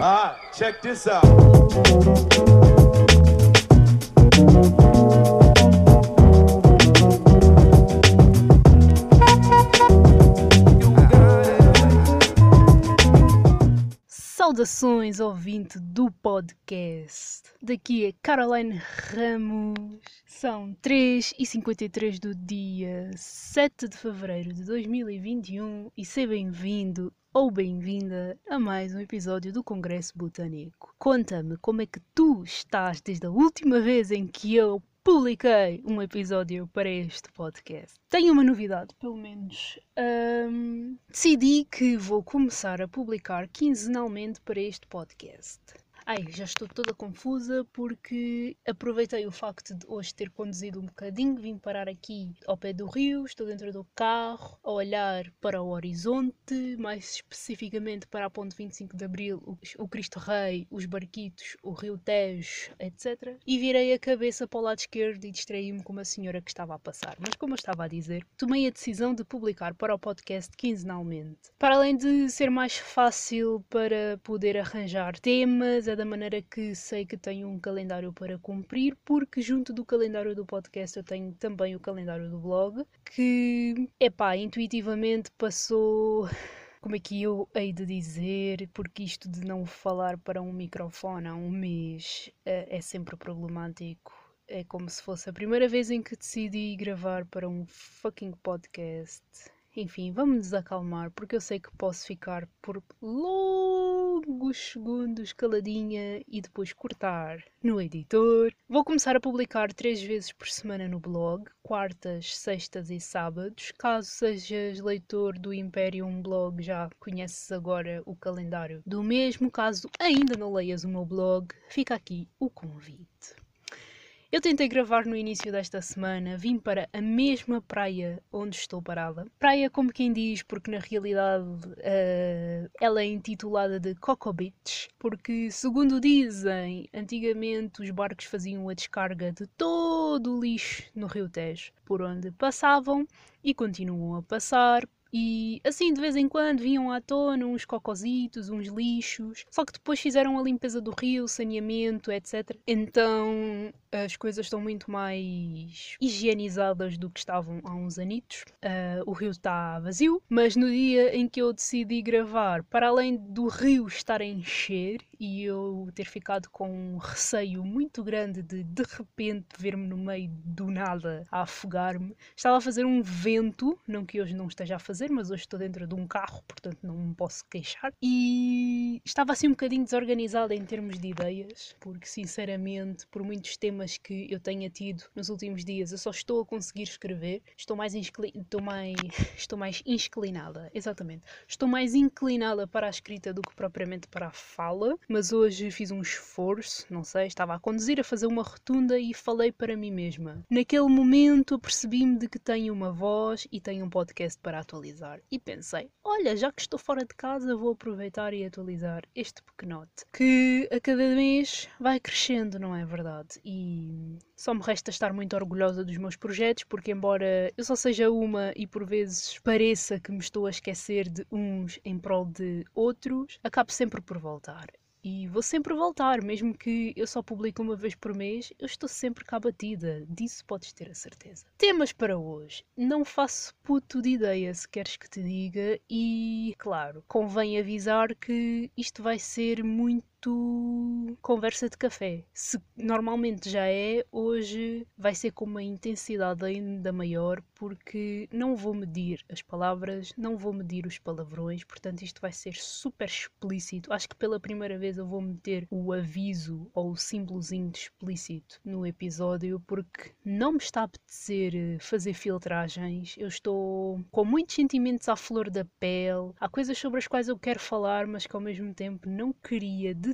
Ah, check this out. Saudações, ouvinte do podcast. Daqui é Caroline Ramos. São 3h53 do dia 7 de fevereiro de 2021 e seja bem-vindo ou bem-vinda a mais um episódio do Congresso Botânico. Conta-me como é que tu estás desde a última vez em que eu publiquei um episódio para este podcast. Tenho uma novidade, pelo menos. Ahm, decidi que vou começar a publicar quinzenalmente para este podcast. Ai, já estou toda confusa porque aproveitei o facto de hoje ter conduzido um bocadinho, vim parar aqui ao pé do rio, estou dentro do carro, a olhar para o horizonte, mais especificamente para a ponte 25 de Abril, o, Cristo Rei, os barquitos, o rio Tejo, etc. E virei a cabeça para o lado esquerdo e distraí-me com uma senhora que estava a passar. Mas como eu estava a dizer, tomei a decisão de publicar para o podcast quinzenalmente. Para além de ser mais fácil para poder arranjar temas, da maneira que sei que tenho um calendário para cumprir, porque junto do calendário do podcast eu tenho também o calendário do blog, que, epá, intuitivamente passou como é que eu hei de dizer, porque isto de não falar para um microfone há um mês é, é sempre problemático. É como se fosse a primeira vez em que decidi gravar para um fucking podcast. Enfim, vamos nos acalmar, porque eu sei que posso ficar por longos segundos caladinha e depois cortar no editor. Vou começar a publicar três vezes por semana no blog, quartas, sextas e sábados. Caso sejas leitor do Imperium Blog, já conheces agora o calendário do mesmo. Caso ainda não leias o meu blog, fica aqui o convite. Eu tentei gravar no início desta semana, vim para a mesma praia onde estou parada. Praia, como quem diz, porque na realidade uh, ela é intitulada de Coco Beach, porque, segundo dizem, antigamente os barcos faziam a descarga de todo o lixo no Rio Tejo, por onde passavam e continuam a passar, e assim, de vez em quando, vinham à tona uns cocositos, uns lixos. Só que depois fizeram a limpeza do rio, saneamento, etc. Então as coisas estão muito mais higienizadas do que estavam há uns anitos. Uh, o rio está vazio, mas no dia em que eu decidi gravar, para além do rio estar a encher e eu ter ficado com um receio muito grande de de repente ver-me no meio do nada a afogar-me, estava a fazer um vento, não que hoje não esteja a fazer, mas hoje estou dentro de um carro, portanto não me posso queixar. E estava assim um bocadinho desorganizada em termos de ideias, porque sinceramente, por muitos temas que eu tenha tido nos últimos dias, eu só estou a conseguir escrever, estou mais, estou mais, estou mais inclinada, exatamente, estou mais inclinada para a escrita do que propriamente para a fala, mas hoje fiz um esforço, não sei, estava a conduzir a fazer uma rotunda e falei para mim mesma. Naquele momento percebi-me de que tenho uma voz e tenho um podcast para atualizar e pensei, olha, já que estou fora de casa, vou aproveitar e atualizar este pequenote, que a cada mês vai crescendo, não é verdade? E só me resta estar muito orgulhosa dos meus projetos, porque, embora eu só seja uma e por vezes pareça que me estou a esquecer de uns em prol de outros, acabo sempre por voltar. E vou sempre voltar, mesmo que eu só publique uma vez por mês, eu estou sempre cá batida, disso podes ter a certeza. Temas para hoje. Não faço puto de ideia se queres que te diga, e claro, convém avisar que isto vai ser muito conversa de café. Se normalmente já é, hoje vai ser com uma intensidade ainda maior, porque não vou medir as palavras, não vou medir os palavrões, portanto isto vai ser super explícito. Acho que pela primeira vez eu vou meter o aviso ou o símbolozinho de explícito no episódio, porque não me está a apetecer eh, fazer filtragens. Eu estou com muitos sentimentos à flor da pele. Há coisas sobre as quais eu quero falar, mas que ao mesmo tempo não queria de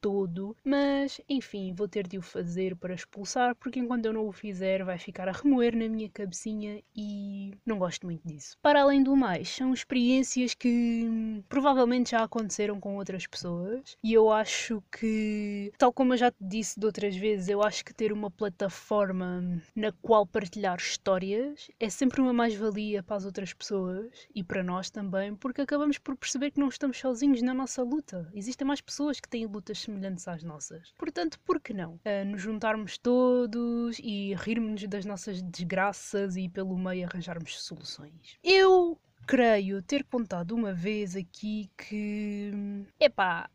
todo, mas enfim, vou ter de o fazer para expulsar, porque enquanto eu não o fizer, vai ficar a remoer na minha cabecinha e não gosto muito disso. Para além do mais, são experiências que hum, provavelmente já aconteceram com outras pessoas e eu acho que, tal como eu já te disse de outras vezes, eu acho que ter uma plataforma na qual partilhar histórias é sempre uma mais-valia para as outras pessoas e para nós também, porque acabamos por perceber que não estamos sozinhos na nossa luta. Existem mais pessoas que têm lutas semelhantes às nossas. Portanto, por que não? Uh, nos juntarmos todos e rirmos das nossas desgraças e pelo meio arranjarmos soluções. Eu creio ter contado uma vez aqui que. Epá.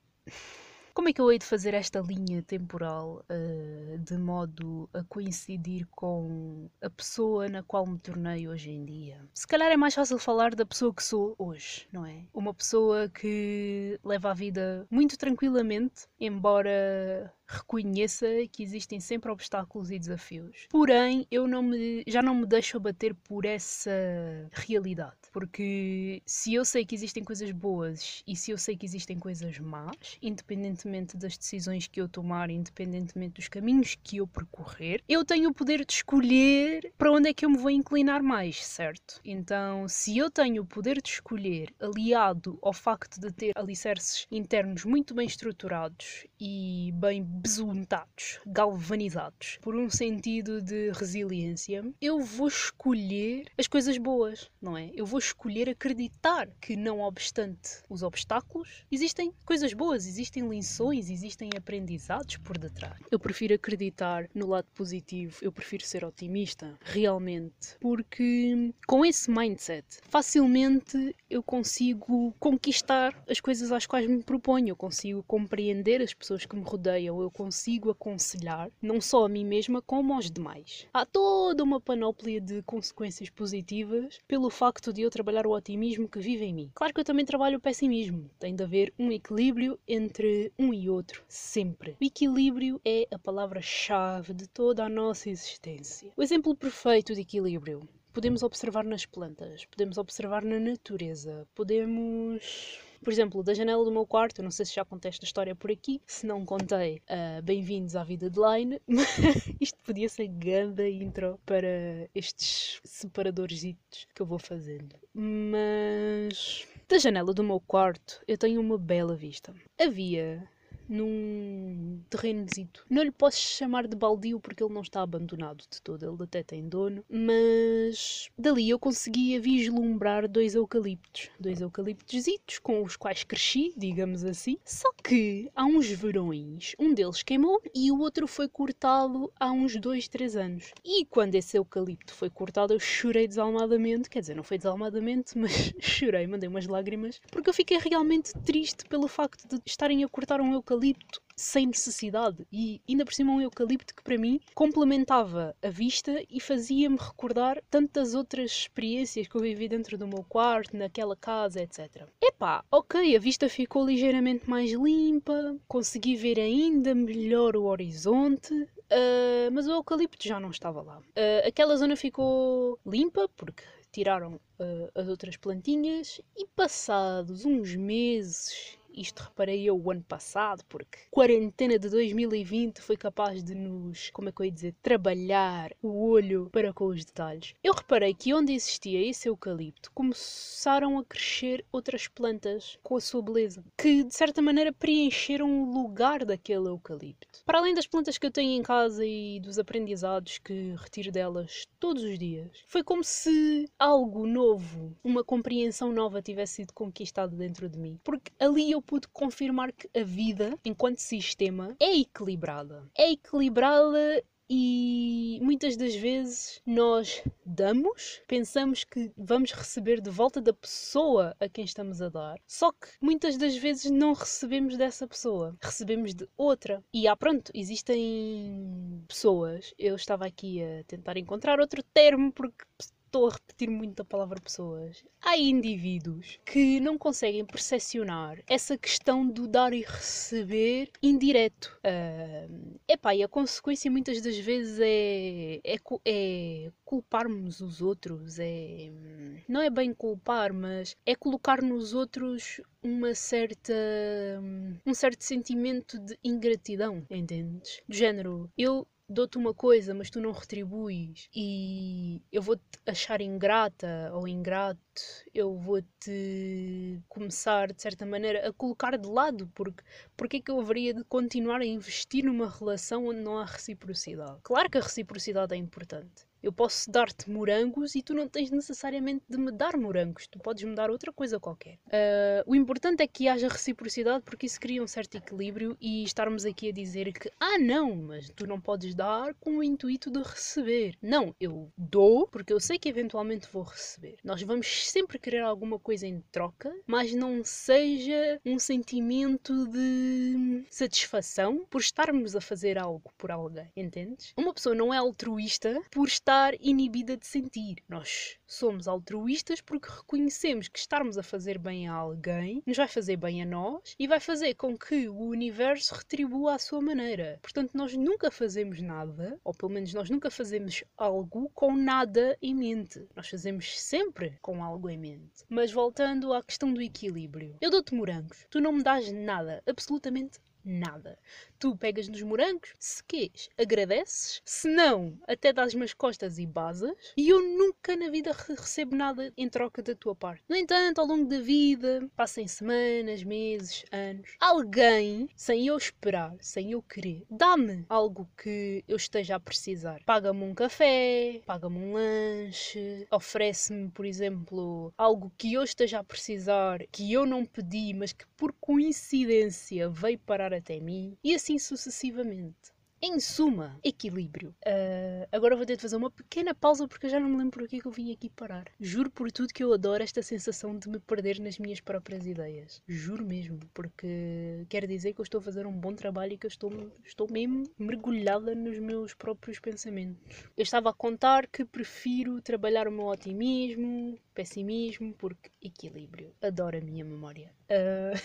Como é que eu hei de fazer esta linha temporal uh, de modo a coincidir com a pessoa na qual me tornei hoje em dia? Se calhar é mais fácil falar da pessoa que sou hoje, não é? Uma pessoa que leva a vida muito tranquilamente, embora reconheça que existem sempre obstáculos e desafios. Porém, eu não me, já não me deixo abater por essa realidade. Porque se eu sei que existem coisas boas e se eu sei que existem coisas más, independentemente das decisões que eu tomar, independentemente dos caminhos que eu percorrer, eu tenho o poder de escolher para onde é que eu me vou inclinar mais, certo? Então, se eu tenho o poder de escolher, aliado ao facto de ter alicerces internos muito bem estruturados e bem besuntados, galvanizados por um sentido de resiliência, eu vou escolher as coisas boas, não é? Eu vou escolher acreditar que, não obstante os obstáculos, existem coisas boas, existem lições, existem aprendizados por detrás. Eu prefiro acreditar no lado positivo, eu prefiro ser otimista, realmente, porque com esse mindset, facilmente eu consigo conquistar as coisas às quais me proponho, eu consigo compreender as pessoas que me rodeiam, eu consigo aconselhar, não só a mim mesma, como aos demais. Há toda uma panóplia de consequências positivas pelo facto de eu trabalhar o otimismo que vive em mim. Claro que eu também trabalho o pessimismo. Tem de haver um equilíbrio entre um e outro, sempre. O equilíbrio é a palavra-chave de toda a nossa existência. O exemplo perfeito de equilíbrio podemos observar nas plantas, podemos observar na natureza, podemos por exemplo, da janela do meu quarto, eu não sei se já contei esta história por aqui, se não contei, uh, bem-vindos à vida de Line. Isto podia ser ganda intro para estes separadores que eu vou fazendo. Mas da janela do meu quarto eu tenho uma bela vista. Havia num terrenozito. Não lhe posso chamar de baldio porque ele não está abandonado de todo, ele até tem dono, mas dali eu conseguia vislumbrar dois eucaliptos, dois eucaliptositos com os quais cresci, digamos assim. Só que há uns verões, um deles queimou e o outro foi cortado há uns dois, três anos. E quando esse eucalipto foi cortado, eu chorei desalmadamente, quer dizer, não foi desalmadamente, mas chorei, mandei umas lágrimas, porque eu fiquei realmente triste pelo facto de estarem a cortar um eucalipto eucalipto sem necessidade e ainda por cima um eucalipto que para mim complementava a vista e fazia-me recordar tantas outras experiências que eu vivi dentro do meu quarto, naquela casa, etc. Epá, ok, a vista ficou ligeiramente mais limpa, consegui ver ainda melhor o horizonte, uh, mas o eucalipto já não estava lá. Uh, aquela zona ficou limpa porque tiraram uh, as outras plantinhas e passados uns meses isto reparei eu o ano passado, porque quarentena de 2020 foi capaz de nos, como é que eu ia dizer, trabalhar o olho para com os detalhes. Eu reparei que onde existia esse eucalipto começaram a crescer outras plantas com a sua beleza, que de certa maneira preencheram o lugar daquele eucalipto. Para além das plantas que eu tenho em casa e dos aprendizados que retiro delas todos os dias, foi como se algo novo, uma compreensão nova tivesse sido conquistado dentro de mim. Porque ali eu pude confirmar que a vida, enquanto sistema, é equilibrada. É equilibrada e muitas das vezes nós damos, pensamos que vamos receber de volta da pessoa a quem estamos a dar, só que muitas das vezes não recebemos dessa pessoa, recebemos de outra. E ah, pronto, existem pessoas, eu estava aqui a tentar encontrar outro termo porque estou a repetir muito a palavra pessoas. Há indivíduos que não conseguem percepcionar essa questão do dar e receber indireto. Uh, epá, e a consequência muitas das vezes é, é, é culparmos os outros, é não é bem culpar, mas é colocar nos outros uma certa um certo sentimento de ingratidão, entendes? Do género, eu dou-te uma coisa, mas tu não retribuis e eu vou-te achar ingrata ou ingrato, eu vou-te começar, de certa maneira, a colocar de lado, porque porque é que eu haveria de continuar a investir numa relação onde não há reciprocidade? Claro que a reciprocidade é importante. Eu posso dar-te morangos e tu não tens necessariamente de me dar morangos, tu podes me dar outra coisa qualquer. Uh, o importante é que haja reciprocidade porque isso cria um certo equilíbrio e estarmos aqui a dizer que, ah, não, mas tu não podes dar com o intuito de receber. Não, eu dou porque eu sei que eventualmente vou receber. Nós vamos sempre querer alguma coisa em troca, mas não seja um sentimento de satisfação por estarmos a fazer algo por alguém, entendes? Uma pessoa não é altruísta por estar estar inibida de sentir. Nós somos altruístas porque reconhecemos que estarmos a fazer bem a alguém nos vai fazer bem a nós e vai fazer com que o universo retribua à sua maneira. Portanto, nós nunca fazemos nada, ou pelo menos nós nunca fazemos algo com nada em mente. Nós fazemos sempre com algo em mente. Mas voltando à questão do equilíbrio. Eu dou-te morangos, tu não me dás nada, absolutamente nada. Tu pegas nos morangos, se queres, agradeces, se não, até dás umas costas e basas, e eu nunca na vida recebo nada em troca da tua parte. No entanto, ao longo da vida, passem semanas, meses, anos, alguém, sem eu esperar, sem eu querer, dá-me algo que eu esteja a precisar. Paga-me um café, paga-me um lanche, oferece-me, por exemplo, algo que eu esteja a precisar, que eu não pedi, mas que por coincidência veio parar até mim, e assim sucessivamente. Em suma, equilíbrio. Uh, agora vou ter de fazer uma pequena pausa porque eu já não me lembro por que eu vim aqui parar. Juro por tudo que eu adoro esta sensação de me perder nas minhas próprias ideias. Juro mesmo, porque quer dizer que eu estou a fazer um bom trabalho e que eu estou, estou mesmo mergulhada nos meus próprios pensamentos. Eu estava a contar que prefiro trabalhar o meu otimismo, pessimismo, porque equilíbrio. Adoro a minha memória. Uh...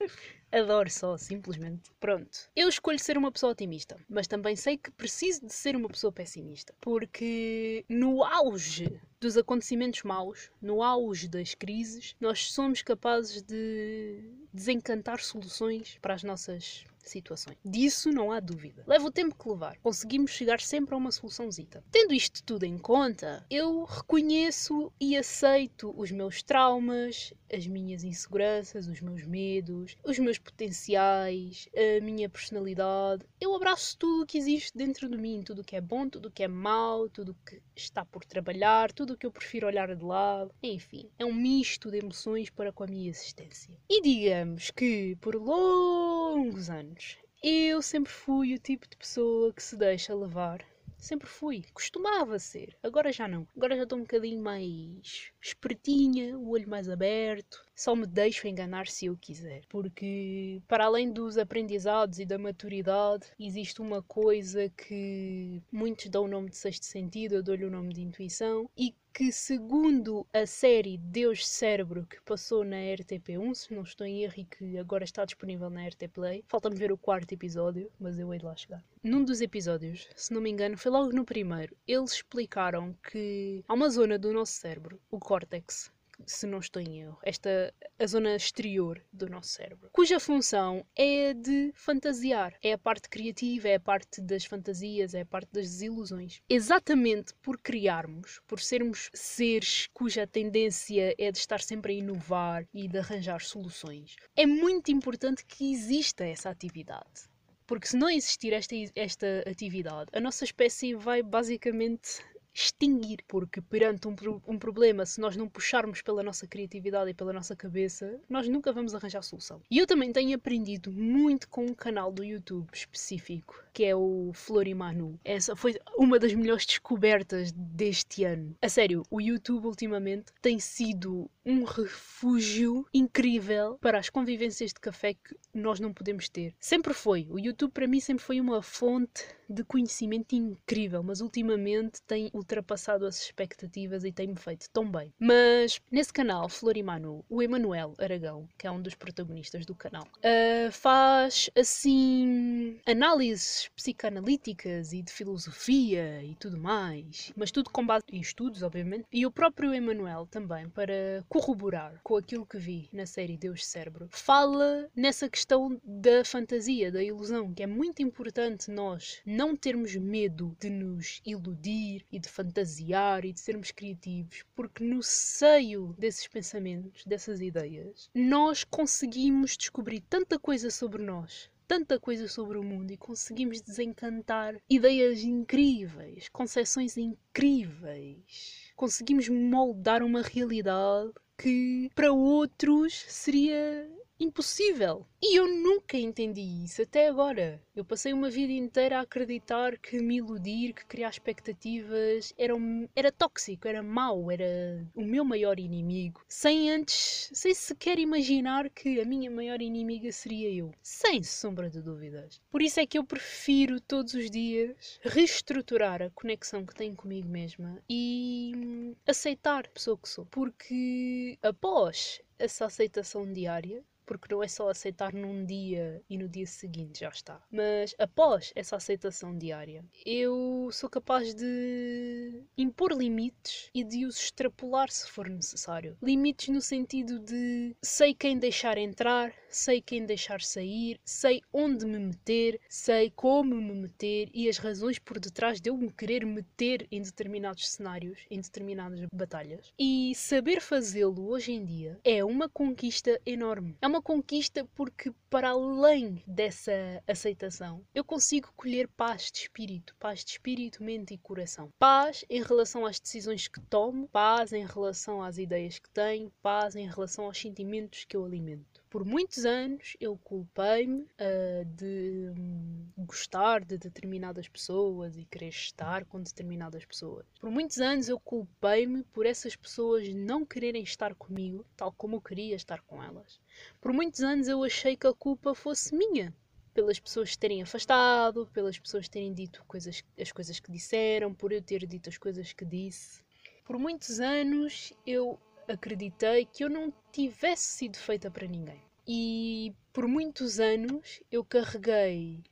Adoro só, simplesmente. Pronto. Eu escolho ser uma pessoa otimista, mas também sei que preciso de ser uma pessoa pessimista. Porque no auge dos acontecimentos maus, no auge das crises, nós somos capazes de desencantar soluções para as nossas situações. Disso não há dúvida. Leva o tempo que levar. Conseguimos chegar sempre a uma soluçãozita. Tendo isto tudo em conta, eu reconheço e aceito os meus traumas, as minhas inseguranças, os meus medos, os meus potenciais, a minha personalidade. Eu abraço tudo o que existe dentro de mim, tudo o que é bom, tudo o que é mau, tudo o que está por trabalhar, tudo o que eu prefiro olhar de lado. Enfim, é um misto de emoções para com a minha existência. E digamos que por longos anos eu sempre fui o tipo de pessoa que se deixa levar Sempre fui. Costumava ser. Agora já não. Agora já estou um bocadinho mais espertinha, o olho mais aberto. Só me deixo enganar se eu quiser. Porque, para além dos aprendizados e da maturidade, existe uma coisa que muitos dão o nome de sexto sentido, eu dou-lhe o nome de intuição, e que, segundo a série Deus Cérebro que passou na RTP1, se não estou em erro e que agora está disponível na RT Play, falta-me ver o quarto episódio, mas eu hei de lá chegar. Num dos episódios, se não me engano, foi logo no primeiro, eles explicaram que há uma zona do nosso cérebro, o córtex, se não estou em erro, esta a zona exterior do nosso cérebro, cuja função é de fantasiar, é a parte criativa, é a parte das fantasias, é a parte das desilusões. Exatamente por criarmos, por sermos seres cuja tendência é de estar sempre a inovar e de arranjar soluções, é muito importante que exista essa atividade. Porque se não existir esta, esta atividade, a nossa espécie vai basicamente extinguir, porque perante um, um problema, se nós não puxarmos pela nossa criatividade e pela nossa cabeça, nós nunca vamos arranjar solução. E eu também tenho aprendido muito com um canal do YouTube específico que é o Florimanu. Essa foi uma das melhores descobertas deste ano. A sério, o YouTube ultimamente tem sido um refúgio incrível para as convivências de café que nós não podemos ter. Sempre foi. O YouTube para mim sempre foi uma fonte de conhecimento incrível, mas ultimamente tem ultrapassado as expectativas e tem-me feito tão bem. Mas nesse canal, Florimanu, o Emanuel Aragão, que é um dos protagonistas do canal, uh, faz assim análises psicanalíticas e de filosofia e tudo mais, mas tudo com base em estudos, obviamente. E o próprio Emanuel também, para corroborar com aquilo que vi na série Deus Cérebro, fala nessa questão da fantasia, da ilusão, que é muito importante nós não termos medo de nos iludir e de fantasiar e de sermos criativos, porque no seio desses pensamentos, dessas ideias, nós conseguimos descobrir tanta coisa sobre nós tanta coisa sobre o mundo e conseguimos desencantar ideias incríveis, concepções incríveis. Conseguimos moldar uma realidade que para outros seria impossível. E eu nunca entendi isso até agora. Eu passei uma vida inteira a acreditar que me iludir, que criar expectativas era, um, era tóxico, era mau, era o meu maior inimigo, sem antes, sem sequer imaginar que a minha maior inimiga seria eu. Sem sombra de dúvidas. Por isso é que eu prefiro todos os dias reestruturar a conexão que tenho comigo mesma e hum, aceitar a pessoa que sou. Porque após essa aceitação diária, porque não é só aceitar num dia e no dia seguinte já está. Mas após essa aceitação diária, eu sou capaz de impor limites e de os extrapolar se for necessário. Limites no sentido de sei quem deixar entrar, sei quem deixar sair, sei onde me meter, sei como me meter e as razões por detrás de eu me querer meter em determinados cenários, em determinadas batalhas. E saber fazê-lo hoje em dia é uma conquista enorme. É uma conquista porque, para além dessa aceitação, eu consigo colher paz de espírito, paz de espírito, mente e coração. Paz em relação às decisões que tomo, paz em relação às ideias que tenho, paz em relação aos sentimentos que eu alimento. Por muitos anos eu culpei-me uh, de um, gostar de determinadas pessoas e querer estar com determinadas pessoas. Por muitos anos eu culpei-me por essas pessoas não quererem estar comigo, tal como eu queria estar com elas. Por muitos anos eu achei que a culpa fosse minha, pelas pessoas terem afastado, pelas pessoas terem dito coisas, as coisas que disseram, por eu ter dito as coisas que disse. Por muitos anos eu acreditei que eu não tivesse sido feita para ninguém. E por muitos anos eu carreguei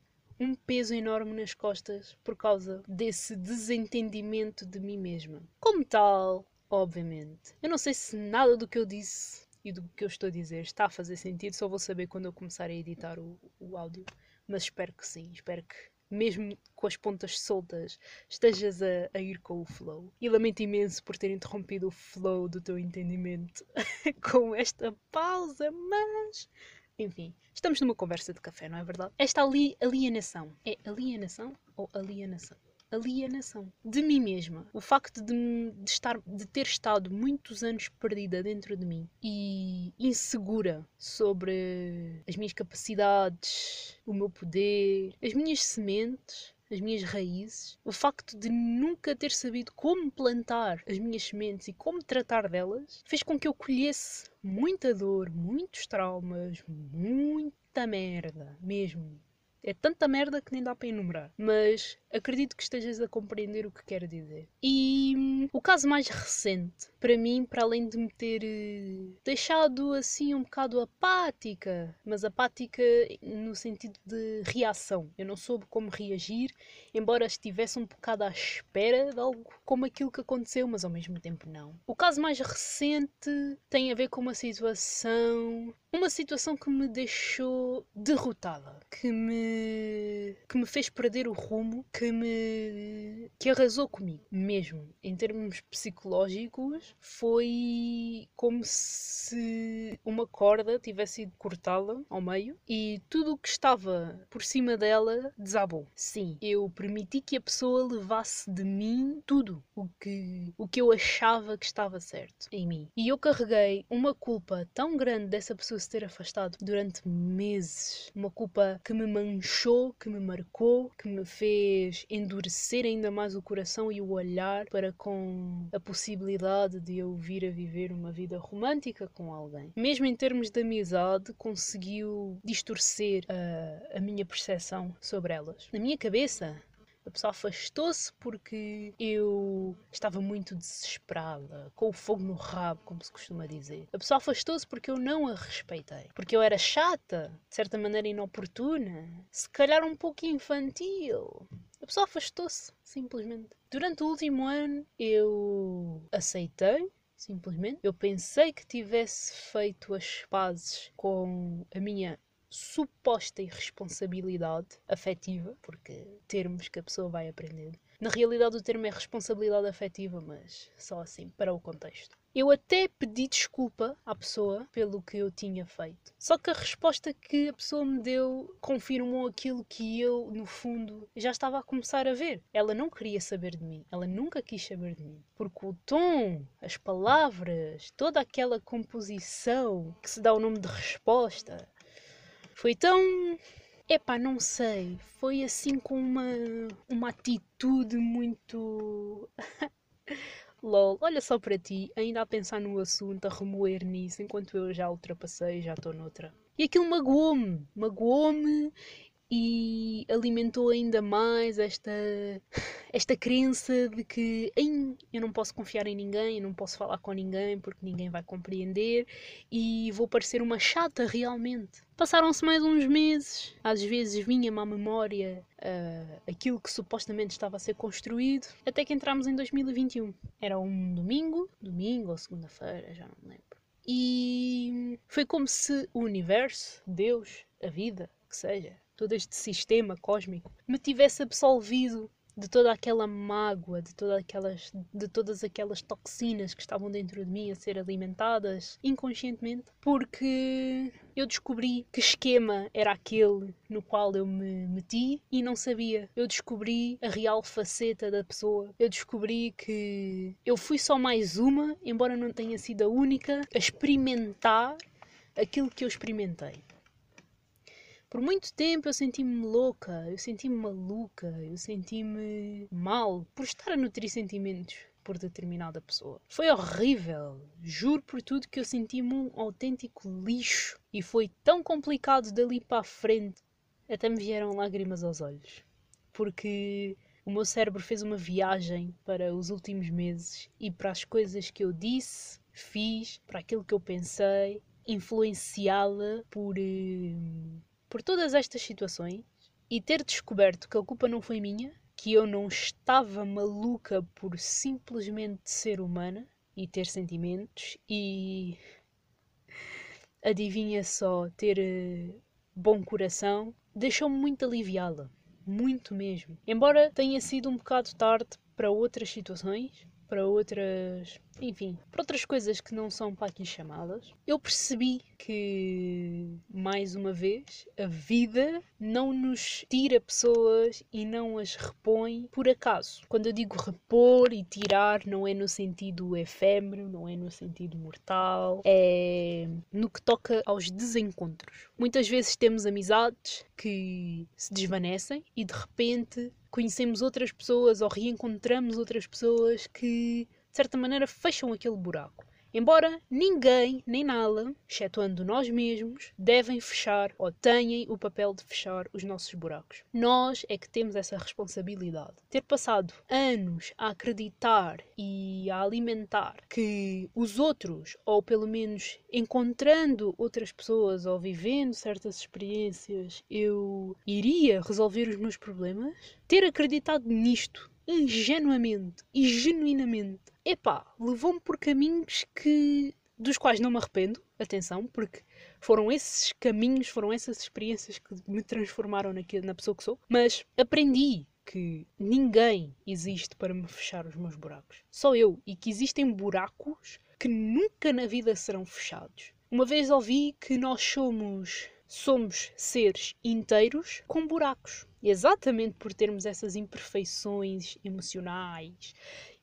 um peso enorme nas costas por causa desse desentendimento de mim mesma. Como tal, obviamente. Eu não sei se nada do que eu disse e do que eu estou a dizer está a fazer sentido, só vou saber quando eu começar a editar o, o áudio. Mas espero que sim, espero que mesmo com as pontas soltas, estejas a, a, ir com o flow. E lamento imenso por ter interrompido o flow do teu entendimento com esta pausa, mas. Enfim, estamos numa conversa de café, não é verdade? Esta ali, alienação. É alienação ou alienação? Alienação de mim mesma. O facto de, de, estar, de ter estado muitos anos perdida dentro de mim e insegura sobre as minhas capacidades, o meu poder, as minhas sementes, as minhas raízes, o facto de nunca ter sabido como plantar as minhas sementes e como tratar delas, fez com que eu colhesse muita dor, muitos traumas, muita merda mesmo. É tanta merda que nem dá para enumerar. Mas acredito que estejas a compreender o que quero dizer. E hum, o caso mais recente, para mim, para além de me ter uh, deixado assim um bocado apática, mas apática no sentido de reação. Eu não soube como reagir, embora estivesse um bocado à espera de algo como aquilo que aconteceu, mas ao mesmo tempo não. O caso mais recente tem a ver com uma situação uma situação que me deixou derrotada, que me que me fez perder o rumo, que me que arrasou comigo, mesmo em termos psicológicos, foi como se uma corda tivesse sido cortada ao meio e tudo o que estava por cima dela desabou. Sim, eu permiti que a pessoa levasse de mim tudo o que o que eu achava que estava certo em mim. E eu carreguei uma culpa tão grande dessa pessoa se ter afastado durante meses. Uma culpa que me manchou, que me marcou, que me fez endurecer ainda mais o coração e o olhar para com a possibilidade de eu vir a viver uma vida romântica com alguém. Mesmo em termos de amizade, conseguiu distorcer a, a minha percepção sobre elas. Na minha cabeça, a pessoa afastou-se porque eu estava muito desesperada, com o fogo no rabo, como se costuma dizer. A pessoa afastou-se porque eu não a respeitei. Porque eu era chata, de certa maneira inoportuna, se calhar um pouco infantil. A pessoa afastou-se, simplesmente. Durante o último ano eu aceitei simplesmente. Eu pensei que tivesse feito as pazes com a minha suposta irresponsabilidade afetiva, porque termos que a pessoa vai aprender. Na realidade, o termo é responsabilidade afetiva, mas só assim, para o contexto. Eu até pedi desculpa à pessoa pelo que eu tinha feito. Só que a resposta que a pessoa me deu confirmou aquilo que eu, no fundo, já estava a começar a ver. Ela não queria saber de mim. Ela nunca quis saber de mim. Porque o tom, as palavras, toda aquela composição que se dá o nome de resposta, foi tão. Epá, não sei. Foi assim com uma, uma atitude muito. LOL, olha só para ti, ainda a pensar no assunto, a remoer nisso, enquanto eu já ultrapassei, já estou noutra. E aquilo magoou-me, magoou-me e alimentou ainda mais esta, esta crença de que eu não posso confiar em ninguém, eu não posso falar com ninguém porque ninguém vai compreender e vou parecer uma chata realmente. Passaram-se mais uns meses, às vezes vinha-me à memória uh, aquilo que supostamente estava a ser construído, até que entramos em 2021. Era um domingo, domingo ou segunda-feira, já não me lembro. E foi como se o universo, Deus, a vida, que seja, todo este sistema cósmico, me tivesse absolvido de toda aquela mágoa, de, toda aquelas, de todas aquelas toxinas que estavam dentro de mim a ser alimentadas inconscientemente, porque eu descobri que esquema era aquele no qual eu me meti e não sabia. Eu descobri a real faceta da pessoa. Eu descobri que eu fui só mais uma, embora não tenha sido a única, a experimentar aquilo que eu experimentei. Por muito tempo eu senti-me louca, eu senti-me maluca, eu senti-me mal por estar a nutrir sentimentos por determinada pessoa. Foi horrível. Juro por tudo que eu senti-me um autêntico lixo. E foi tão complicado dali para a frente. Até me vieram lágrimas aos olhos. Porque o meu cérebro fez uma viagem para os últimos meses e para as coisas que eu disse, fiz, para aquilo que eu pensei, influenciá-la por. Uh, por todas estas situações e ter descoberto que a culpa não foi minha, que eu não estava maluca por simplesmente ser humana e ter sentimentos e adivinha só ter uh, bom coração, deixou-me muito aliviada, muito mesmo. Embora tenha sido um bocado tarde para outras situações, para outras, enfim, para outras coisas que não são para aqui chamadas, eu percebi que, mais uma vez, a vida não nos tira pessoas e não as repõe por acaso. Quando eu digo repor e tirar, não é no sentido efêmero, não é no sentido mortal, é no que toca aos desencontros. Muitas vezes temos amizades que se desvanecem e de repente conhecemos outras pessoas ou reencontramos outras pessoas que, certa maneira, fecham aquele buraco. Embora ninguém, nem nada, excetuando nós mesmos, devem fechar ou tenham o papel de fechar os nossos buracos. Nós é que temos essa responsabilidade. Ter passado anos a acreditar e a alimentar que os outros, ou pelo menos encontrando outras pessoas ou vivendo certas experiências, eu iria resolver os meus problemas, ter acreditado nisto ingenuamente e genuinamente, epá, levou-me por caminhos que dos quais não me arrependo, atenção, porque foram esses caminhos, foram essas experiências que me transformaram naquilo, na pessoa que sou, mas aprendi que ninguém existe para me fechar os meus buracos. Só eu. E que existem buracos que nunca na vida serão fechados. Uma vez ouvi que nós somos somos seres inteiros com buracos. Exatamente por termos essas imperfeições emocionais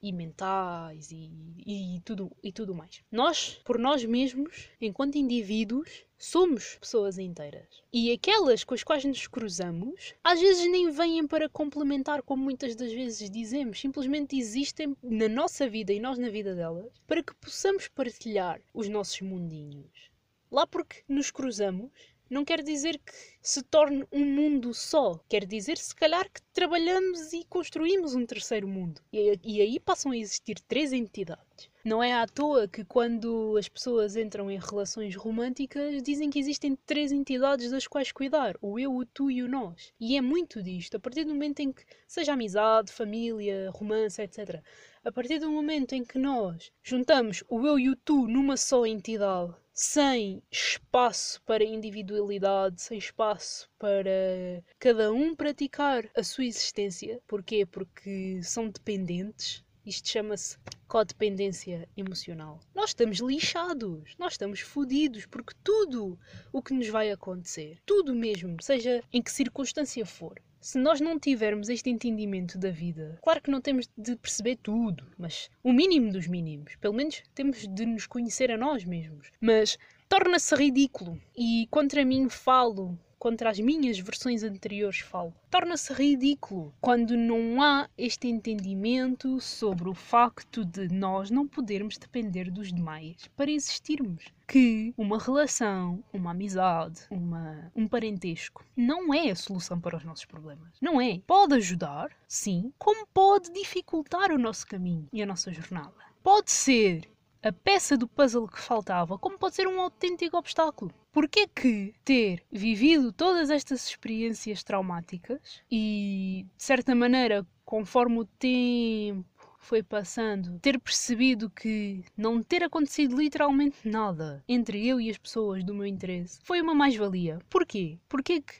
e mentais e, e, tudo, e tudo mais. Nós, por nós mesmos, enquanto indivíduos, somos pessoas inteiras. E aquelas com as quais nos cruzamos, às vezes nem vêm para complementar, como muitas das vezes dizemos, simplesmente existem na nossa vida e nós na vida delas, para que possamos partilhar os nossos mundinhos. Lá porque nos cruzamos, não quer dizer que se torne um mundo só. Quer dizer, se calhar, que trabalhamos e construímos um terceiro mundo. E, e aí passam a existir três entidades. Não é à toa que quando as pessoas entram em relações românticas dizem que existem três entidades das quais cuidar: o eu, o tu e o nós. E é muito disto. A partir do momento em que, seja amizade, família, romance, etc., a partir do momento em que nós juntamos o eu e o tu numa só entidade, sem espaço para individualidade, sem espaço para cada um praticar a sua existência. Porquê? Porque são dependentes. Isto chama-se codependência emocional. Nós estamos lixados, nós estamos fodidos, porque tudo o que nos vai acontecer, tudo mesmo, seja em que circunstância for, se nós não tivermos este entendimento da vida, claro que não temos de perceber tudo, mas o mínimo dos mínimos, pelo menos temos de nos conhecer a nós mesmos. Mas torna-se ridículo e contra mim falo contra as minhas versões anteriores falo. Torna-se ridículo quando não há este entendimento sobre o facto de nós não podermos depender dos demais para existirmos. Que uma relação, uma amizade, uma, um parentesco não é a solução para os nossos problemas. Não é. Pode ajudar, sim, como pode dificultar o nosso caminho e a nossa jornada. Pode ser a peça do puzzle que faltava, como pode ser um autêntico obstáculo. Porquê que ter vivido todas estas experiências traumáticas e, de certa maneira, conforme o tempo foi passando, ter percebido que não ter acontecido literalmente nada entre eu e as pessoas do meu interesse foi uma mais-valia. Porquê? Porquê que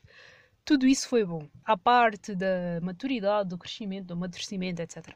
tudo isso foi bom? À parte da maturidade, do crescimento, do amadurecimento, etc.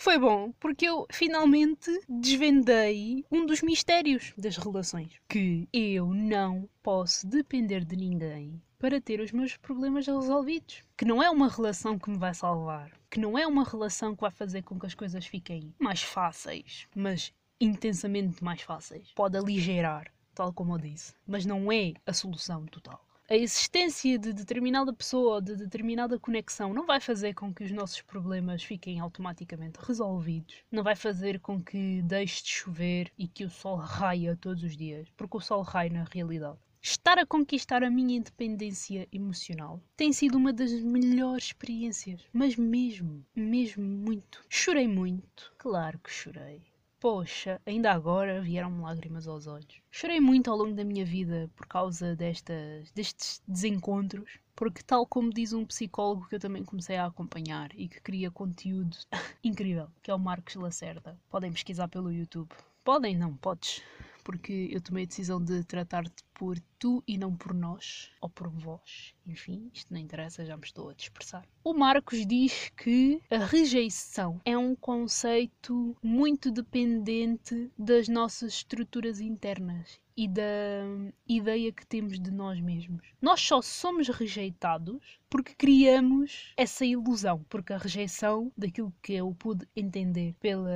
Foi bom porque eu finalmente desvendei um dos mistérios das relações. Que eu não posso depender de ninguém para ter os meus problemas resolvidos. Que não é uma relação que me vai salvar. Que não é uma relação que vai fazer com que as coisas fiquem mais fáceis, mas intensamente mais fáceis. Pode aligerar, tal como eu disse, mas não é a solução total a existência de determinada pessoa de determinada conexão não vai fazer com que os nossos problemas fiquem automaticamente resolvidos. Não vai fazer com que deixe de chover e que o sol raia todos os dias, porque o sol raia na realidade. Estar a conquistar a minha independência emocional tem sido uma das melhores experiências, mas mesmo, mesmo muito. Chorei muito, claro que chorei. Poxa, ainda agora vieram-me lágrimas aos olhos. Chorei muito ao longo da minha vida por causa destas, destes desencontros, porque, tal como diz um psicólogo que eu também comecei a acompanhar e que cria conteúdo incrível, que é o Marcos Lacerda, podem pesquisar pelo YouTube. Podem, não, podes porque eu tomei a decisão de tratar-te por tu e não por nós, ou por vós. Enfim, isto não interessa, já me estou a dispersar. O Marcos diz que a rejeição é um conceito muito dependente das nossas estruturas internas e da ideia que temos de nós mesmos. Nós só somos rejeitados porque criamos essa ilusão, porque a rejeição daquilo que eu pude entender pela,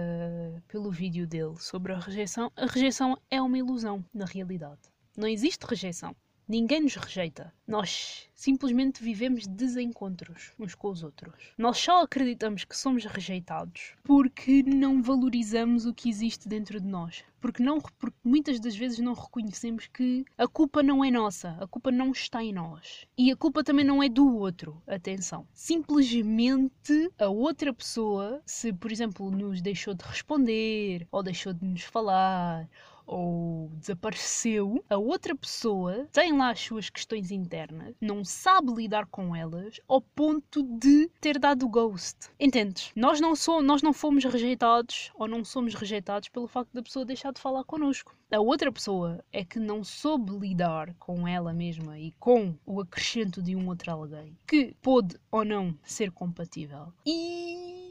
pelo vídeo dele sobre a rejeição, a rejeição é uma ilusão na realidade. Não existe rejeição. Ninguém nos rejeita. Nós simplesmente vivemos desencontros uns com os outros. Nós só acreditamos que somos rejeitados porque não valorizamos o que existe dentro de nós. Porque, não, porque muitas das vezes não reconhecemos que a culpa não é nossa, a culpa não está em nós. E a culpa também não é do outro. Atenção. Simplesmente a outra pessoa, se por exemplo nos deixou de responder, ou deixou de nos falar, ou desapareceu, a outra pessoa tem lá as suas questões internas, não sabe lidar com elas ao ponto de ter dado ghost. Entendes? Nós não, somos, nós não fomos rejeitados ou não somos rejeitados pelo facto da pessoa deixar de falar connosco. A outra pessoa é que não soube lidar com ela mesma e com o acrescento de um outro alguém que pôde ou não ser compatível. E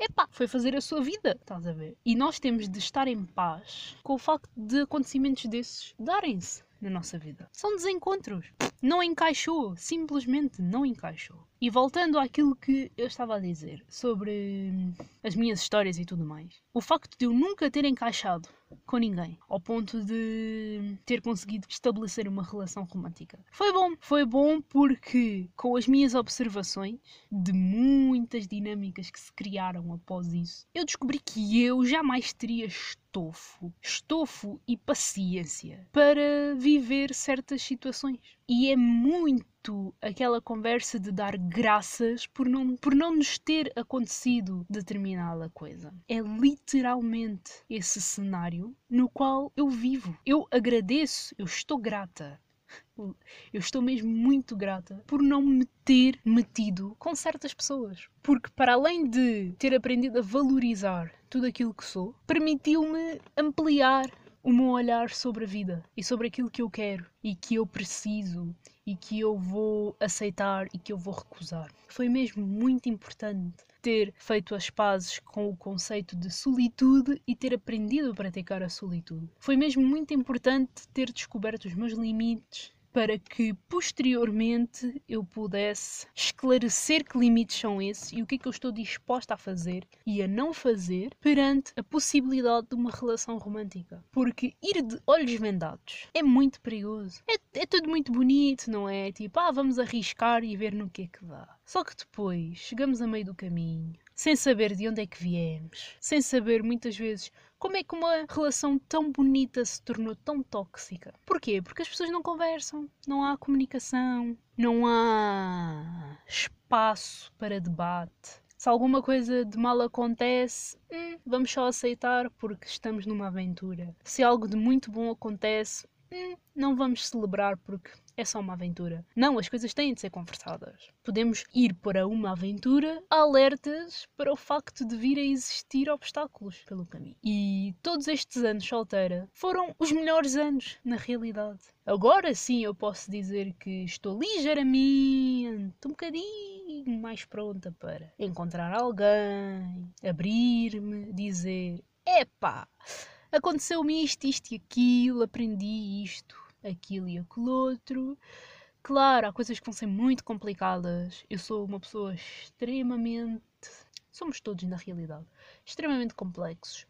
epá, foi fazer a sua vida, estás a ver? E nós temos de estar em paz com o facto de acontecimentos desses darem-se na nossa vida. São desencontros. Não encaixou, simplesmente não encaixou. E voltando àquilo que eu estava a dizer sobre hum, as minhas histórias e tudo mais, o facto de eu nunca ter encaixado com ninguém, ao ponto de ter conseguido estabelecer uma relação romântica. Foi bom, foi bom porque com as minhas observações de muitas dinâmicas que se criaram após isso, eu descobri que eu jamais teria estofo, estofo e paciência para viver certas situações. E é muito aquela conversa de dar graças por não, por não nos ter acontecido determinada coisa. É literalmente esse cenário no qual eu vivo. Eu agradeço, eu estou grata eu estou mesmo muito grata por não me ter metido com certas pessoas. Porque, para além de ter aprendido a valorizar tudo aquilo que sou, permitiu-me ampliar o meu olhar sobre a vida e sobre aquilo que eu quero e que eu preciso e que eu vou aceitar e que eu vou recusar. Foi mesmo muito importante ter feito as pazes com o conceito de solitude e ter aprendido a praticar a solitude. Foi mesmo muito importante ter descoberto os meus limites para que posteriormente eu pudesse esclarecer que limites são esses e o que é que eu estou disposta a fazer e a não fazer perante a possibilidade de uma relação romântica. Porque ir de olhos vendados é muito perigoso. É, é tudo muito bonito, não é? Tipo, ah, vamos arriscar e ver no que é que dá. Só que depois chegamos a meio do caminho, sem saber de onde é que viemos, sem saber muitas vezes como é que uma relação tão bonita se tornou tão tóxica? Porquê? Porque as pessoas não conversam, não há comunicação, não há espaço para debate. Se alguma coisa de mal acontece, hum, vamos só aceitar porque estamos numa aventura. Se algo de muito bom acontece, hum, não vamos celebrar porque é só uma aventura. Não, as coisas têm de ser conversadas. Podemos ir para uma aventura alertas para o facto de vir a existir obstáculos pelo caminho. E todos estes anos solteira foram os melhores anos, na realidade. Agora sim eu posso dizer que estou ligeiramente, um bocadinho mais pronta para encontrar alguém, abrir-me, dizer: epá, aconteceu-me isto, isto e aquilo, aprendi isto aquilo e aquilo outro. Claro, há coisas que vão ser muito complicadas. Eu sou uma pessoa extremamente. Somos todos, na realidade, extremamente complexos.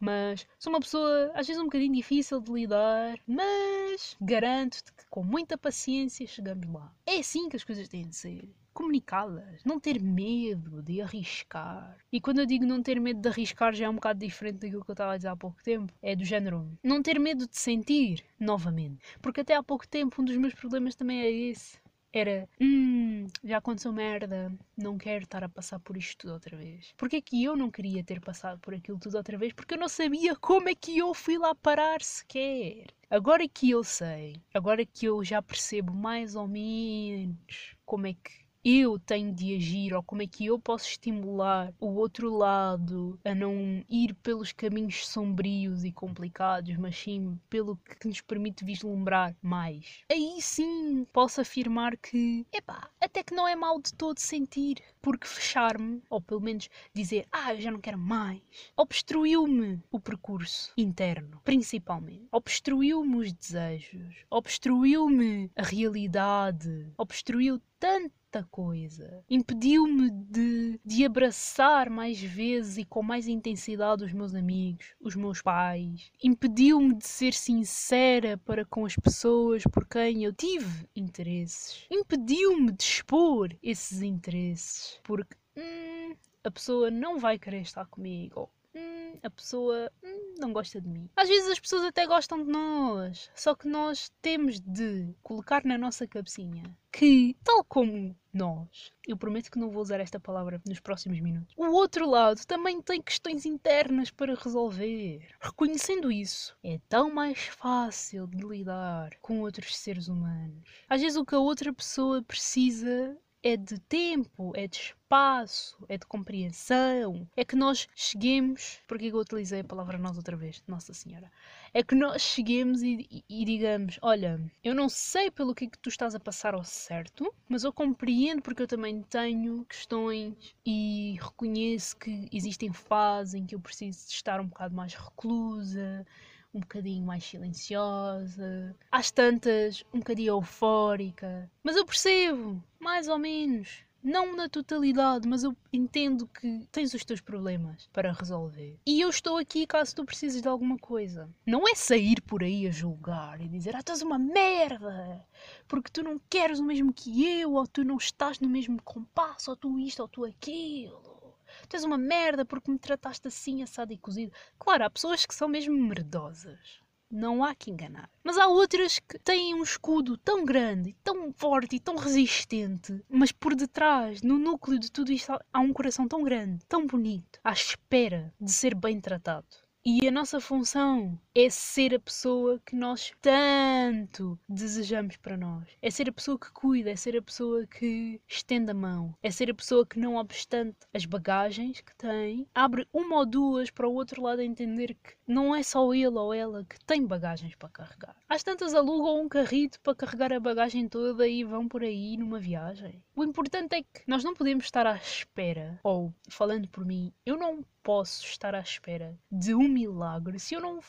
Mas sou uma pessoa, às vezes, um bocadinho difícil de lidar. Mas garanto-te que com muita paciência chegamos lá. É assim que as coisas têm de ser comunicá-las, não ter medo de arriscar. E quando eu digo não ter medo de arriscar, já é um bocado diferente daquilo que eu estava a dizer há pouco tempo. É do género não ter medo de sentir novamente. Porque até há pouco tempo um dos meus problemas também é esse. Era, hum, já aconteceu merda, não quero estar a passar por isto tudo outra vez. Porquê é que eu não queria ter passado por aquilo tudo outra vez? Porque eu não sabia como é que eu fui lá parar sequer. Agora que eu sei, agora que eu já percebo mais ou menos como é que eu tenho de agir ou como é que eu posso estimular o outro lado a não ir pelos caminhos sombrios e complicados, mas sim pelo que nos permite vislumbrar mais. Aí sim posso afirmar que, epá, até que não é mal de todo sentir, porque fechar-me, ou pelo menos dizer, ah, eu já não quero mais, obstruiu-me o percurso interno, principalmente. Obstruiu-me os desejos, obstruiu-me a realidade, obstruiu tanta coisa. Impediu-me de, de abraçar mais vezes e com mais intensidade os meus amigos, os meus pais. Impediu-me de ser sincera para com as pessoas por quem eu tive interesses. Impediu-me de expor esses interesses. Porque hum, a pessoa não vai querer estar comigo. Hum, a pessoa hum, não gosta de mim. Às vezes as pessoas até gostam de nós, só que nós temos de colocar na nossa cabecinha que, tal como nós, eu prometo que não vou usar esta palavra nos próximos minutos, o outro lado também tem questões internas para resolver. Reconhecendo isso, é tão mais fácil de lidar com outros seres humanos. Às vezes o que a outra pessoa precisa é de tempo, é de espaço, é de compreensão. É que nós cheguemos. Porque eu utilizei a palavra nós outra vez? Nossa Senhora. É que nós cheguemos e, e, e digamos: Olha, eu não sei pelo que é que tu estás a passar ao certo, mas eu compreendo porque eu também tenho questões e reconheço que existem fases em que eu preciso de estar um bocado mais reclusa um bocadinho mais silenciosa, às tantas um bocadinho eufórica. Mas eu percebo, mais ou menos. Não na totalidade, mas eu entendo que tens os teus problemas para resolver. E eu estou aqui caso tu precises de alguma coisa. Não é sair por aí a julgar e dizer, ah, tu és uma merda, porque tu não queres o mesmo que eu, ou tu não estás no mesmo compasso, ou tu isto, ou tu aquilo. Tu és uma merda porque me trataste assim, assado e cozido. Claro, há pessoas que são mesmo merdosas. Não há que enganar. Mas há outras que têm um escudo tão grande, tão forte e tão resistente, mas por detrás, no núcleo de tudo isto, há um coração tão grande, tão bonito, à espera de ser bem tratado. E a nossa função é ser a pessoa que nós tanto desejamos para nós. É ser a pessoa que cuida, é ser a pessoa que estende a mão, é ser a pessoa que, não obstante as bagagens que tem, abre uma ou duas para o outro lado a entender que não é só ele ou ela que tem bagagens para carregar. Às tantas alugam um carrito para carregar a bagagem toda e vão por aí numa viagem. O importante é que nós não podemos estar à espera, ou falando por mim, eu não posso estar à espera de um milagre se eu não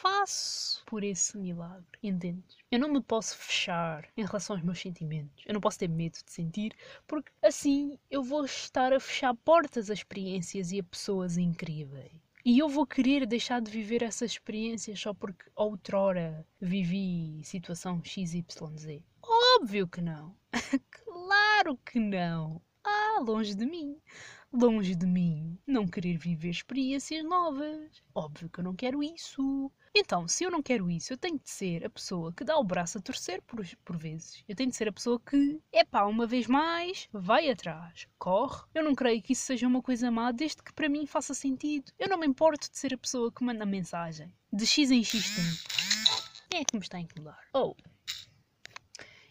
faço por esse milagre, entendes? Eu não me posso fechar em relação aos meus sentimentos. Eu não posso ter medo de sentir, porque assim eu vou estar a fechar portas a experiências e a pessoas incríveis. E eu vou querer deixar de viver essas experiências só porque outrora vivi situação XYZ? Óbvio que não. claro que não. Ah, longe de mim longe de mim não querer viver experiências novas. Óbvio que eu não quero isso. Então, se eu não quero isso, eu tenho de ser a pessoa que dá o braço a torcer por, por vezes. Eu tenho de ser a pessoa que, epá, uma vez mais, vai atrás, corre. Eu não creio que isso seja uma coisa má, desde que para mim faça sentido. Eu não me importo de ser a pessoa que manda mensagem. De X em X tempo. Quem é que me está a incomodar? Oh,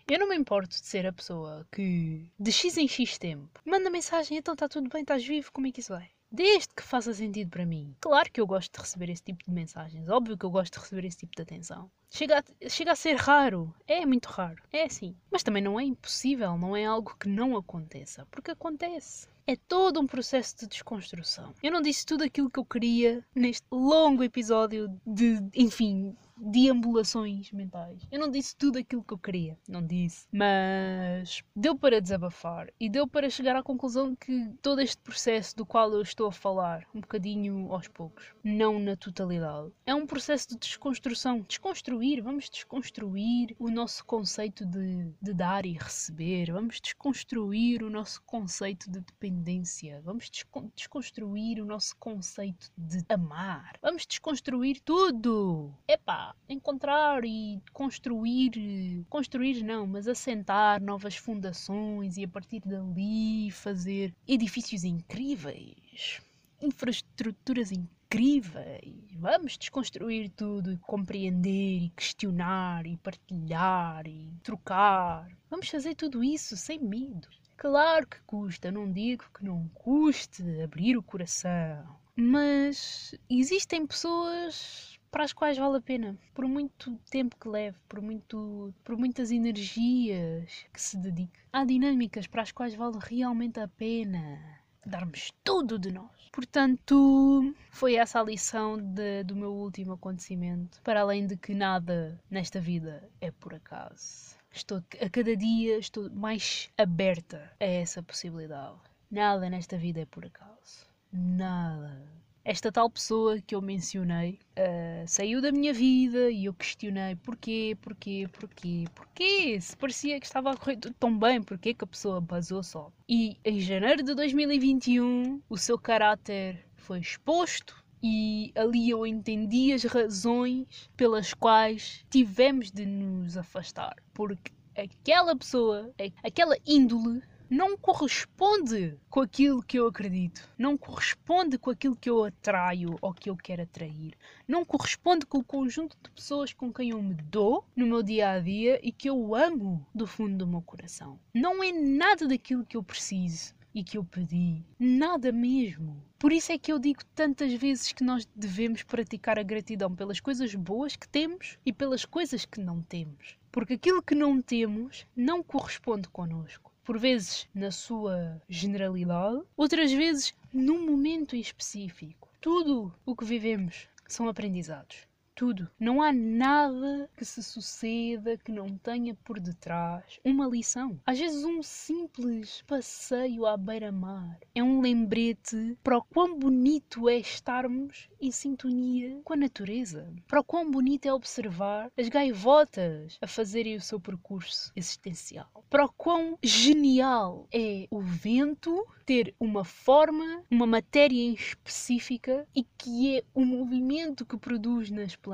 eu não me importo de ser a pessoa que, de X em X tempo, manda mensagem, então está tudo bem, estás vivo, como é que isso vai? Desde que faça sentido para mim. Claro que eu gosto de receber esse tipo de mensagens, óbvio que eu gosto de receber esse tipo de atenção. Chega a, chega a ser raro, é muito raro, é assim. Mas também não é impossível, não é algo que não aconteça, porque acontece. É todo um processo de desconstrução. Eu não disse tudo aquilo que eu queria neste longo episódio de, enfim, deambulações mentais. Eu não disse tudo aquilo que eu queria, não disse, mas deu para desabafar e deu para chegar à conclusão que todo este processo do qual eu estou a falar, um bocadinho aos poucos, não na totalidade, é um processo de desconstrução. Desconstruir, vamos desconstruir o nosso conceito de, de dar e receber, vamos desconstruir o nosso conceito de dependência, vamos desconstruir o nosso conceito de amar, vamos desconstruir tudo. Epá, encontrar e construir, construir não, mas assentar novas fundações e a partir dali fazer edifícios incríveis, infraestruturas incríveis. Vamos desconstruir tudo e compreender e questionar e partilhar e trocar. Vamos fazer tudo isso sem medo. Claro que custa, não digo que não custe abrir o coração, mas existem pessoas para as quais vale a pena, por muito tempo que leve, por, muito, por muitas energias que se dedique. Há dinâmicas para as quais vale realmente a pena darmos tudo de nós. Portanto, foi essa a lição de, do meu último acontecimento. Para além de que nada nesta vida é por acaso. Estou a cada dia estou mais aberta a essa possibilidade. Nada nesta vida é por acaso. Nada esta tal pessoa que eu mencionei uh, saiu da minha vida e eu questionei porquê, porquê, porquê, porquê? Se parecia que estava a correr tudo tão bem, porquê que a pessoa basou só? E em janeiro de 2021 o seu caráter foi exposto e ali eu entendi as razões pelas quais tivemos de nos afastar. Porque aquela pessoa, aquela índole não corresponde com aquilo que eu acredito, não corresponde com aquilo que eu atraio ou que eu quero atrair, não corresponde com o conjunto de pessoas com quem eu me dou no meu dia a dia e que eu amo do fundo do meu coração. Não é nada daquilo que eu preciso e que eu pedi, nada mesmo. Por isso é que eu digo tantas vezes que nós devemos praticar a gratidão pelas coisas boas que temos e pelas coisas que não temos. Porque aquilo que não temos não corresponde connosco por vezes na sua generalidade, outras vezes num momento específico. Tudo o que vivemos são aprendizados. Tudo. Não há nada que se suceda que não tenha por detrás uma lição. Às vezes, um simples passeio à beira-mar é um lembrete para o quão bonito é estarmos em sintonia com a natureza. Para o quão bonito é observar as gaivotas a fazerem o seu percurso existencial. Para o quão genial é o vento ter uma forma, uma matéria em específica e que é o movimento que produz nas plantas.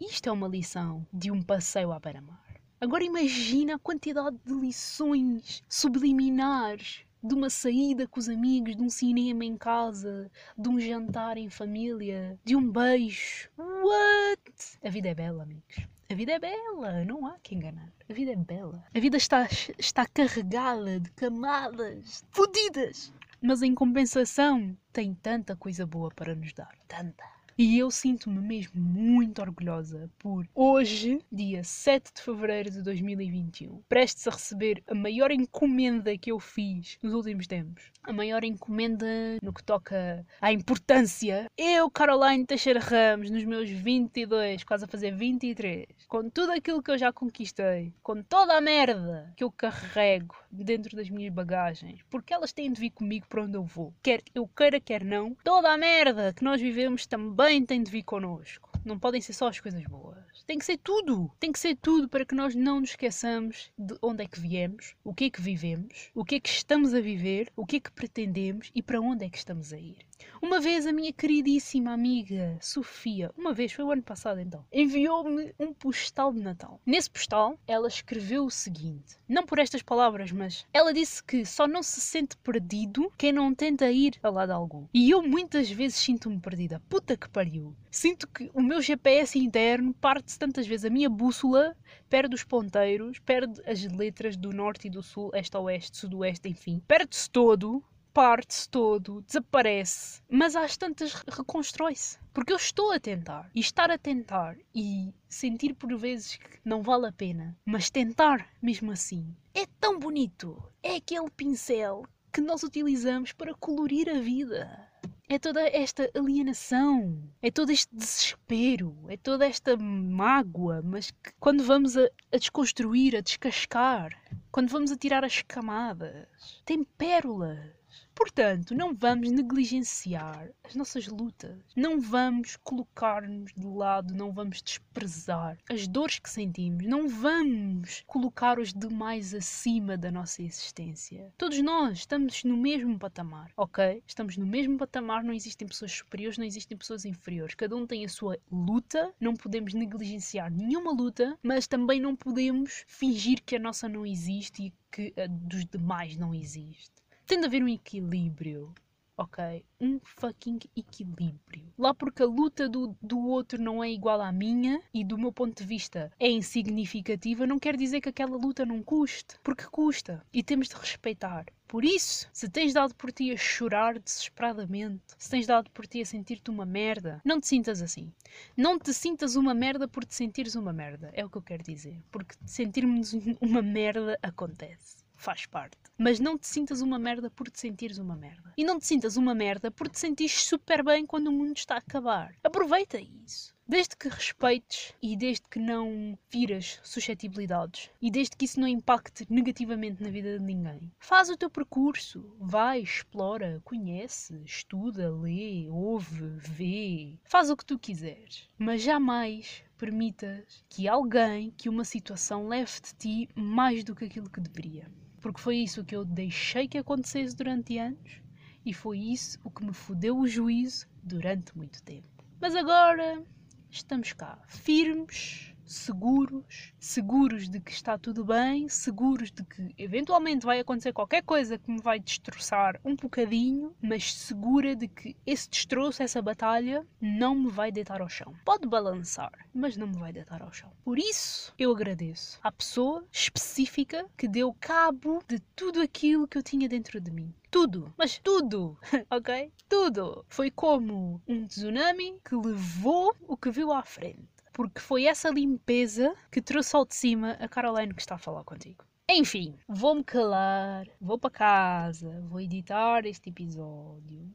Isto é uma lição de um passeio à beira-mar. Agora imagina a quantidade de lições subliminares de uma saída com os amigos, de um cinema em casa, de um jantar em família, de um beijo. What? A vida é bela, amigos. A vida é bela, não há que enganar. A vida é bela. A vida está, está carregada de camadas fodidas. Mas em compensação, tem tanta coisa boa para nos dar. Tanta. E eu sinto-me mesmo muito orgulhosa por hoje, dia 7 de fevereiro de 2021, prestes a receber a maior encomenda que eu fiz nos últimos tempos. A maior encomenda no que toca à importância. Eu, Caroline Teixeira Ramos, nos meus 22, quase a fazer 23, com tudo aquilo que eu já conquistei, com toda a merda que eu carrego dentro das minhas bagagens, porque elas têm de vir comigo para onde eu vou. Quer eu queira, quer não, toda a merda que nós vivemos também também tem de vir connosco. Não podem ser só as coisas boas. Tem que ser tudo. Tem que ser tudo para que nós não nos esqueçamos de onde é que viemos, o que é que vivemos, o que é que estamos a viver, o que é que pretendemos e para onde é que estamos a ir. Uma vez a minha queridíssima amiga Sofia, uma vez, foi o ano passado então, enviou-me um postal de Natal. Nesse postal, ela escreveu o seguinte: não por estas palavras, mas ela disse que só não se sente perdido quem não tenta ir a lado algum. E eu muitas vezes sinto-me perdida. Puta que pariu. Sinto que o meu GPS interno parte-se tantas vezes. A minha bússola perde os ponteiros, perde as letras do norte e do sul, este oeste, sudoeste, enfim. Perde-se todo parte-se todo, desaparece, mas às tantas reconstrói-se. Porque eu estou a tentar. E estar a tentar e sentir por vezes que não vale a pena, mas tentar mesmo assim, é tão bonito. É aquele pincel que nós utilizamos para colorir a vida. É toda esta alienação, é todo este desespero, é toda esta mágoa, mas que quando vamos a, a desconstruir, a descascar, quando vamos a tirar as camadas, tem pérolas Portanto, não vamos negligenciar as nossas lutas, não vamos colocar-nos de lado, não vamos desprezar as dores que sentimos, não vamos colocar os demais acima da nossa existência. Todos nós estamos no mesmo patamar, ok? Estamos no mesmo patamar, não existem pessoas superiores, não existem pessoas inferiores. Cada um tem a sua luta, não podemos negligenciar nenhuma luta, mas também não podemos fingir que a nossa não existe e que a dos demais não existe tem de haver um equilíbrio. Ok? Um fucking equilíbrio. Lá porque a luta do, do outro não é igual à minha e do meu ponto de vista é insignificativa, não quer dizer que aquela luta não custe. Porque custa. E temos de respeitar. Por isso, se tens dado por ti a chorar desesperadamente, se tens dado por ti a sentir-te uma merda, não te sintas assim. Não te sintas uma merda por te sentires uma merda. É o que eu quero dizer. Porque sentirmos uma merda acontece faz parte. Mas não te sintas uma merda por te sentires uma merda. E não te sintas uma merda por te sentires super bem quando o mundo está a acabar. Aproveita isso. Desde que respeites e desde que não viras suscetibilidades e desde que isso não impacte negativamente na vida de ninguém, faz o teu percurso, vai, explora, conhece, estuda, lê, ouve, vê, faz o que tu quiseres, mas jamais permitas que alguém, que uma situação leve de ti mais do que aquilo que deveria porque foi isso que eu deixei que acontecesse durante anos e foi isso o que me fodeu o juízo durante muito tempo. Mas agora estamos cá, firmes, seguros, seguros de que está tudo bem, seguros de que eventualmente vai acontecer qualquer coisa que me vai destroçar um bocadinho, mas segura de que esse destroço, essa batalha, não me vai deitar ao chão. Pode balançar, mas não me vai deitar ao chão. Por isso, eu agradeço à pessoa específica que deu cabo de tudo aquilo que eu tinha dentro de mim tudo, mas tudo, ok? Tudo. Foi como um tsunami que levou o que viu à frente porque foi essa limpeza que trouxe ao de cima a Caroline que está a falar contigo. Enfim, vou-me calar, vou para casa, vou editar este episódio.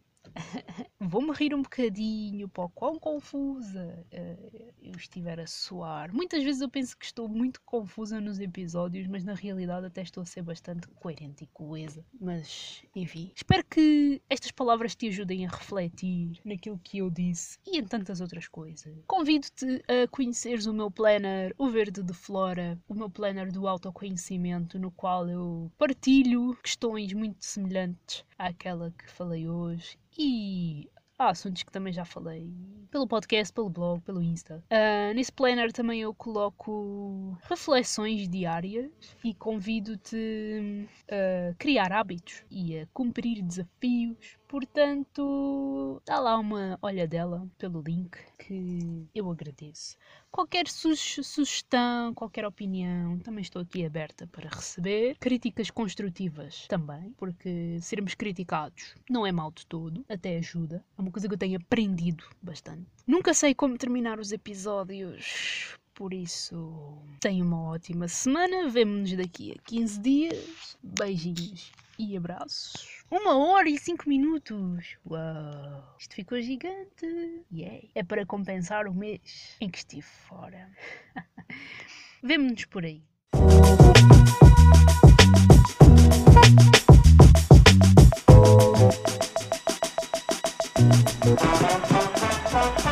Vou-me rir um bocadinho para o quão confusa uh, eu estiver a soar. Muitas vezes eu penso que estou muito confusa nos episódios, mas na realidade até estou a ser bastante coerente e coesa. Mas, enfim, espero que estas palavras te ajudem a refletir naquilo que eu disse e em tantas outras coisas. Convido-te a conheceres o meu planner, o Verde de Flora, o meu planner do autoconhecimento, no qual eu partilho questões muito semelhantes àquela que falei hoje e há assuntos que também já falei pelo podcast, pelo blog, pelo Insta. Uh, nesse planner também eu coloco reflexões diárias e convido-te a criar hábitos e a cumprir desafios Portanto, dá lá uma olhadela pelo link que eu agradeço. Qualquer su sugestão, qualquer opinião, também estou aqui aberta para receber. Críticas construtivas também, porque sermos criticados não é mal de todo, até ajuda. É uma coisa que eu tenho aprendido bastante. Nunca sei como terminar os episódios, por isso, tenha uma ótima semana. Vemo-nos daqui a 15 dias. Beijinhos e abraços. Uma hora e cinco minutos! Uau! Isto ficou gigante! Yay! É para compensar o mês em que estive fora. Vemo-nos por aí. Thank